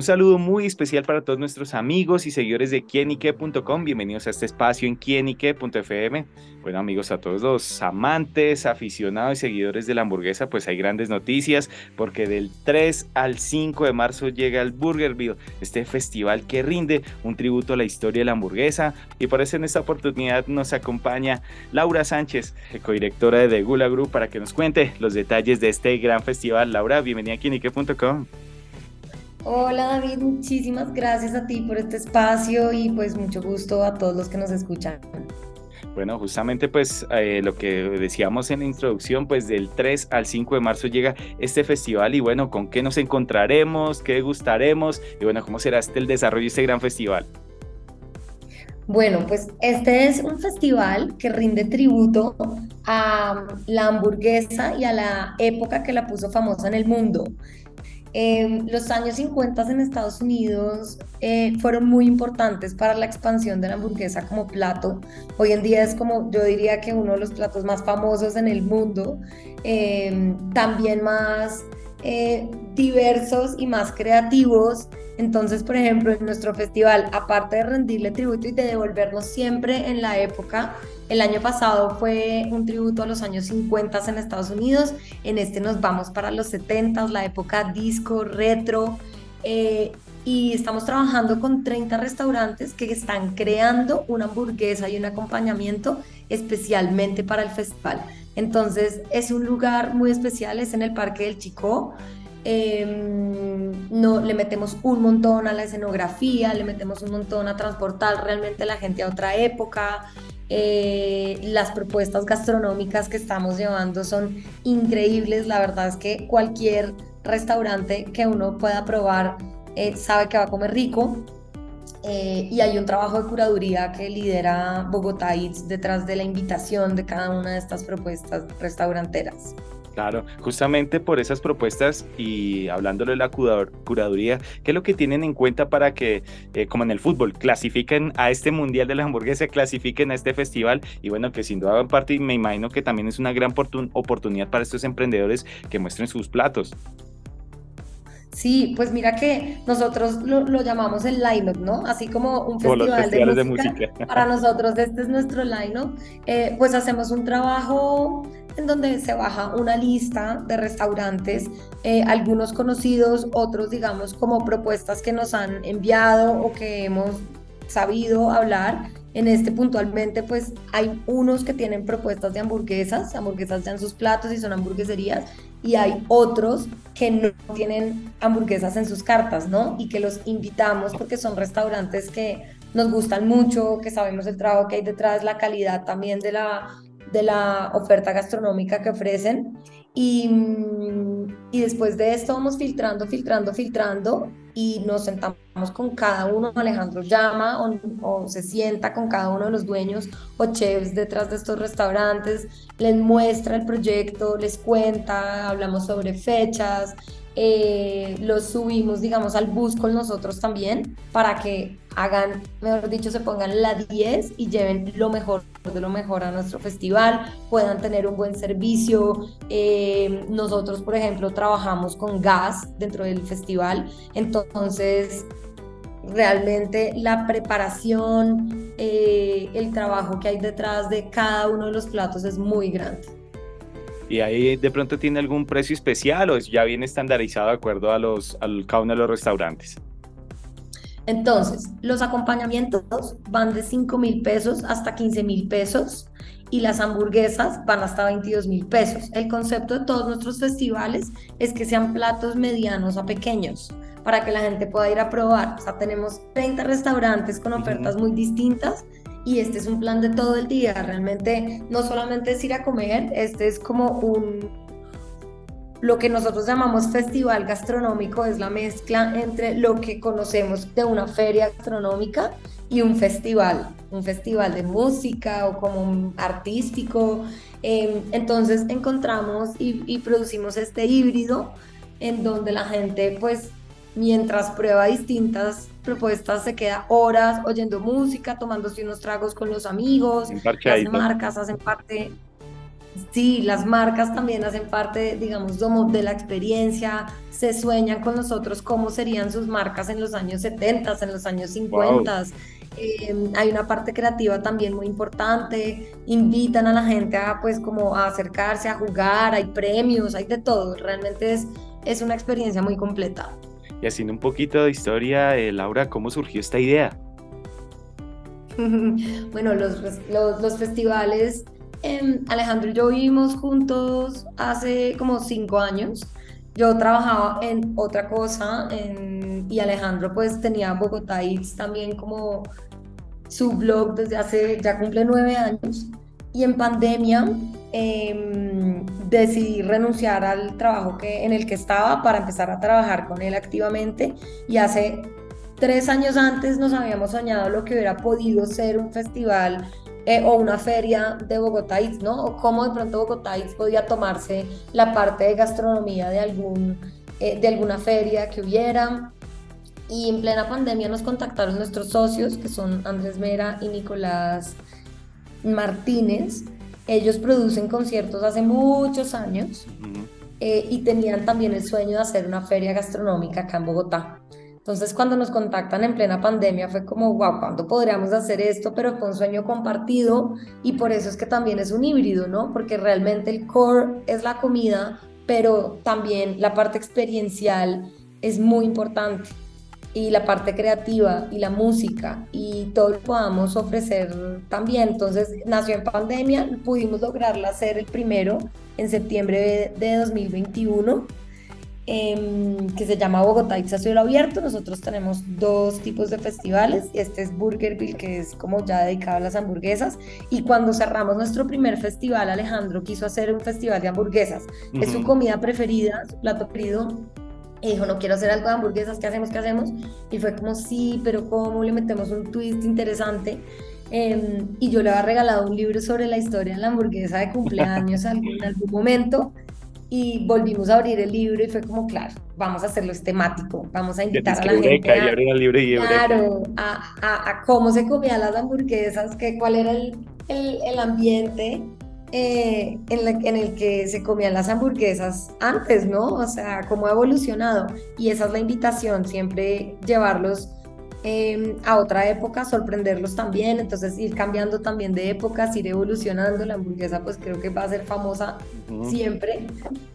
Un saludo muy especial para todos nuestros amigos y seguidores de quienique.com. Bienvenidos a este espacio en quienique.fm. Bueno amigos, a todos los amantes, aficionados y seguidores de la hamburguesa, pues hay grandes noticias porque del 3 al 5 de marzo llega el Burgerville, este festival que rinde un tributo a la historia de la hamburguesa. Y por eso en esta oportunidad nos acompaña Laura Sánchez, codirectora de The Gula Group, para que nos cuente los detalles de este gran festival. Laura, bienvenida a quienique.com. Hola David, muchísimas gracias a ti por este espacio y pues mucho gusto a todos los que nos escuchan. Bueno, justamente pues eh, lo que decíamos en la introducción, pues del 3 al 5 de marzo llega este festival y bueno, ¿con qué nos encontraremos? ¿Qué gustaremos? Y bueno, ¿cómo será este el desarrollo de este gran festival? Bueno, pues este es un festival que rinde tributo a la hamburguesa y a la época que la puso famosa en el mundo. Eh, los años 50 en Estados Unidos eh, fueron muy importantes para la expansión de la hamburguesa como plato. Hoy en día es como, yo diría que uno de los platos más famosos en el mundo, eh, también más diversos y más creativos. Entonces, por ejemplo, en nuestro festival, aparte de rendirle tributo y de devolvernos siempre en la época, el año pasado fue un tributo a los años 50 en Estados Unidos, en este nos vamos para los 70, la época disco, retro, eh, y estamos trabajando con 30 restaurantes que están creando una hamburguesa y un acompañamiento especialmente para el festival. Entonces es un lugar muy especial, es en el Parque del Chico. Em, no, le metemos un montón a la escenografía, le metemos un montón a transportar realmente la gente a otra época. Eh, las propuestas gastronómicas que estamos llevando son increíbles. La verdad es que cualquier restaurante que uno pueda probar eh, sabe que va a comer rico. Eh, y hay un trabajo de curaduría que lidera Bogotá Eats detrás de la invitación de cada una de estas propuestas restauranteras. Claro, justamente por esas propuestas y hablándole de la curaduría, ¿qué es lo que tienen en cuenta para que, eh, como en el fútbol, clasifiquen a este Mundial de la Hamburguesa, clasifiquen a este festival? Y bueno, que sin duda en parte me imagino que también es una gran oportunidad para estos emprendedores que muestren sus platos. Sí, pues mira que nosotros lo, llamamos el line-up, ¿no? Así como un festival de música, Para nosotros este es nuestro line-up. Eh, pues hacemos un trabajo en donde se baja una lista de restaurantes, eh, algunos conocidos, otros digamos como propuestas que nos han enviado o que hemos sabido hablar. En este puntualmente pues hay unos que tienen propuestas de hamburguesas, hamburguesas ya en sus platos y son hamburgueserías y hay otros que no tienen hamburguesas en sus cartas, ¿no? Y que los invitamos porque son restaurantes que nos gustan mucho, que sabemos el trabajo que hay detrás, la calidad también de la de la oferta gastronómica que ofrecen. Y, y, después de esto vamos filtrando, filtrando, filtrando y nos sentamos con cada uno. Alejandro llama o, se sienta con cada uno de los dueños o chefs detrás de estos restaurantes, les muestra el proyecto, les cuenta, hablamos sobre fechas, eh, los subimos, digamos, al bus con nosotros también para que hagan, mejor dicho, se pongan la 10 y lleven lo mejor de lo mejor a nuestro festival, puedan tener un buen servicio. Eh, nosotros, por ejemplo, trabajamos con gas dentro del festival, entonces realmente la preparación, eh, el trabajo que hay detrás de cada uno de los platos es muy grande y ahí de pronto tiene algún precio especial o es ya bien estandarizado de acuerdo a los, al cada uno de los restaurantes. Entonces, los acompañamientos van de 5 mil pesos hasta 15 mil pesos y las hamburguesas van hasta 22 mil pesos. El concepto de todos nuestros festivales es que sean platos medianos a pequeños para que la gente pueda ir a probar. O sea, tenemos 30 restaurantes con ofertas muy distintas y este es un plan de todo el día. Realmente no solamente es ir a comer, este es como un lo que nosotros llamamos festival gastronómico es la mezcla entre lo que conocemos de una feria gastronómica y un festival, un festival de música o como un artístico. Em, entonces encontramos y, y producimos este híbrido en donde la gente pues mientras prueba distintas propuestas se queda horas oyendo música, tomándose unos tragos con los amigos, las marcas hacen parte Sí, las marcas también hacen parte, digamos, de la experiencia, se sueñan con nosotros cómo serían sus marcas en los años 70, en los años 50. Em, hay una parte creativa también muy importante, invitan a la gente a pues como a acercarse, a jugar, hay premios, hay de todo, realmente es, es una experiencia muy completa. Y haciendo un poquito de historia, eh, Laura, ¿cómo surgió esta idea? bueno, los, los, festivales Em, Alejandro y yo vivimos juntos hace como cinco años. Yo trabajaba en otra cosa y Alejandro pues tenía Bogotá también como su blog desde hace, ya cumple nueve años. Y en pandemia em, decidí renunciar al trabajo que, en el que estaba para empezar a trabajar con él activamente. Y hace tres años antes nos habíamos soñado lo que hubiera podido ser un festival eh, o una feria de Bogotá, ¿no? O cómo de pronto Bogotá podía tomarse la parte de gastronomía de, algún, eh, de alguna feria que hubiera. Y en plena pandemia nos contactaron nuestros socios, que son Andrés Mera y Nicolás Martínez. Ellos producen conciertos hace muchos años eh, y tenían también el sueño de hacer una feria gastronómica acá en Bogotá. Entonces, cuando nos contactan en plena pandemia, fue como, wow, ¿cuándo podríamos hacer esto? Pero fue un sueño compartido y por eso es que también es un híbrido, ¿no? Porque realmente el core es la comida, pero también la parte experiencial es muy importante y la parte creativa y la música y todo lo que podamos ofrecer también. Entonces nació en pandemia, pudimos lograrla hacer el primero en septiembre de 2021 Em, que se llama Bogotá y Cielo Abierto. Nosotros tenemos dos tipos de festivales. Este es Burgerville, que es como ya dedicado a las hamburguesas. Y cuando cerramos nuestro primer festival, Alejandro quiso hacer un festival de hamburguesas. Es su comida preferida, su plato preferido. Y dijo, no quiero hacer algo de hamburguesas, ¿qué hacemos? ¿Qué hacemos? Y fue como, sí, pero ¿cómo le metemos un twist interesante? Em, y yo le había regalado un libro sobre la historia de la hamburguesa de cumpleaños en algún momento y volvimos a abrir el libro y fue como, claro, vamos a hacerlo temático, vamos a invitar a la gente a, claro, a, a, a, cómo se comían las hamburguesas, que, cuál era el, el, el ambiente eh, en, en, el que se comían las hamburguesas antes, ¿no? O sea, cómo ha evolucionado. Y esa es la invitación, siempre llevarlos Em, a otra época, sorprenderlos también, entonces ir cambiando también de épocas, ir evolucionando. La hamburguesa pues creo que va a ser famosa siempre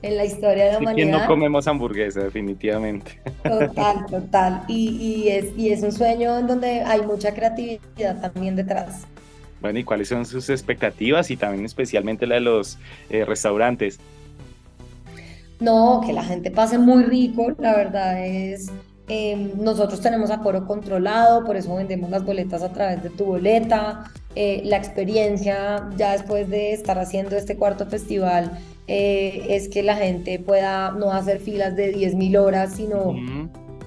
en la historia de la humanidad. no comemos hamburguesa, definitivamente. Total, total. Y, y, es, y es un sueño en donde hay mucha creatividad también detrás. Bueno, ¿y cuáles son sus expectativas y también especialmente la de los eh, restaurantes? No, que la gente pase muy rico, la verdad es Em, nosotros tenemos aforo controlado, por eso vendemos las boletas a través de tu boleta. Eh, la experiencia ya después de estar haciendo este cuarto festival eh, es que la gente pueda no hacer filas de 10.000 horas, sino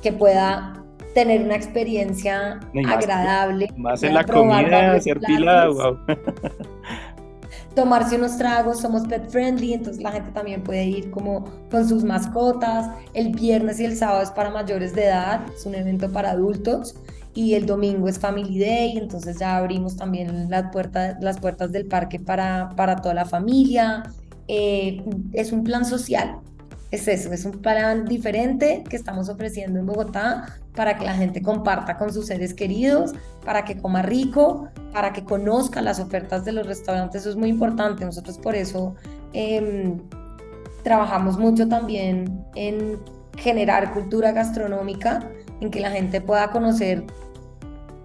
que pueda tener una experiencia agradable. Más en la comida, hacer fila, wow. tomarse unos tragos, somos pet friendly, entonces la gente también puede ir como con sus mascotas. El viernes y el sábado es para mayores de edad, es un evento para adultos. Y el domingo es Family Day, entonces ya abrimos también las puertas, las puertas del parque para, para toda la familia. Eh, es un plan social, es eso, es un plan diferente que estamos ofreciendo en Bogotá para que la gente comparta con sus seres queridos, para que coma rico, para que conozca las ofertas de los restaurantes. Eso es muy importante. Nosotros por eso em, trabajamos mucho también en generar cultura gastronómica, en que la gente pueda conocer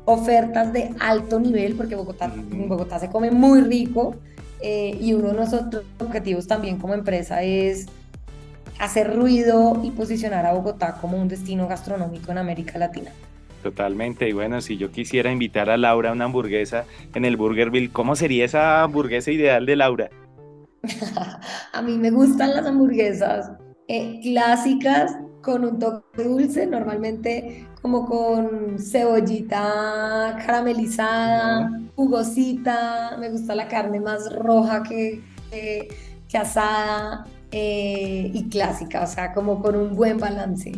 ofertas de alto nivel, porque Bogotá, en Bogotá se come muy rico eh, y uno de nuestros objetivos también como empresa es hacer ruido y posicionar a Bogotá como un destino gastronómico en América Latina. Totalmente, y bueno, si yo quisiera invitar a Laura a una hamburguesa en el Burgerville, ¿cómo sería esa hamburguesa ideal de Laura? a mí me gustan las hamburguesas eh, clásicas con un toque dulce, normalmente como con cebollita caramelizada, jugosita, me gusta la carne más roja que, que asada, eh, y clásica, o sea, como con un buen balance.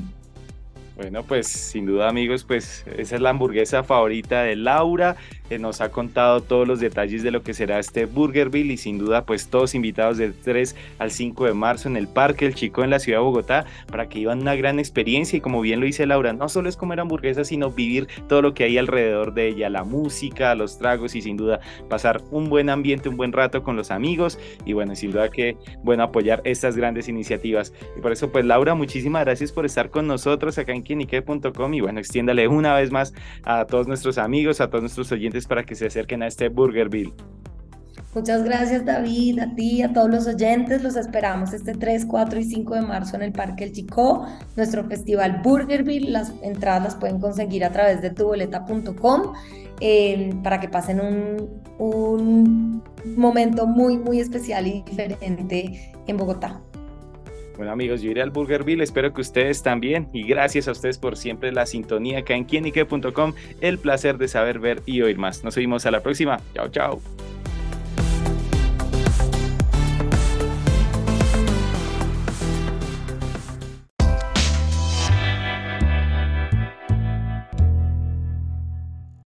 Bueno, pues sin duda amigos, pues esa es la hamburguesa favorita de Laura, que nos ha contado todos los detalles de lo que será este Burgerville y sin duda pues todos invitados del 3 al 5 de marzo en el Parque El Chico en la ciudad de Bogotá para que vivan una gran experiencia y como bien lo dice Laura, no solo es comer hamburguesas, sino vivir todo lo que hay alrededor de ella, la música, los tragos y sin duda pasar un buen ambiente, un buen rato con los amigos y bueno, sin duda que bueno apoyar estas grandes iniciativas. Y por eso pues Laura, muchísimas gracias por estar con nosotros acá en quienique.com y bueno, extiéndale una vez más a todos nuestros amigos, a todos nuestros oyentes para que se acerquen a este Burgerville. Muchas gracias David, a ti, a todos los oyentes. Los esperamos este 3, 4 y 5 de marzo en el Parque El Chico, nuestro festival Burgerville. Las entradas las pueden conseguir a través de tuboleta.com eh, para que pasen un, un momento muy, muy especial y diferente en Bogotá. Bueno amigos, yo iré al Burgerville, espero que ustedes también y gracias a ustedes por siempre la sintonía acá en quienique.com, el placer de saber, ver y oír más. Nos vemos a la próxima. Chao, chao.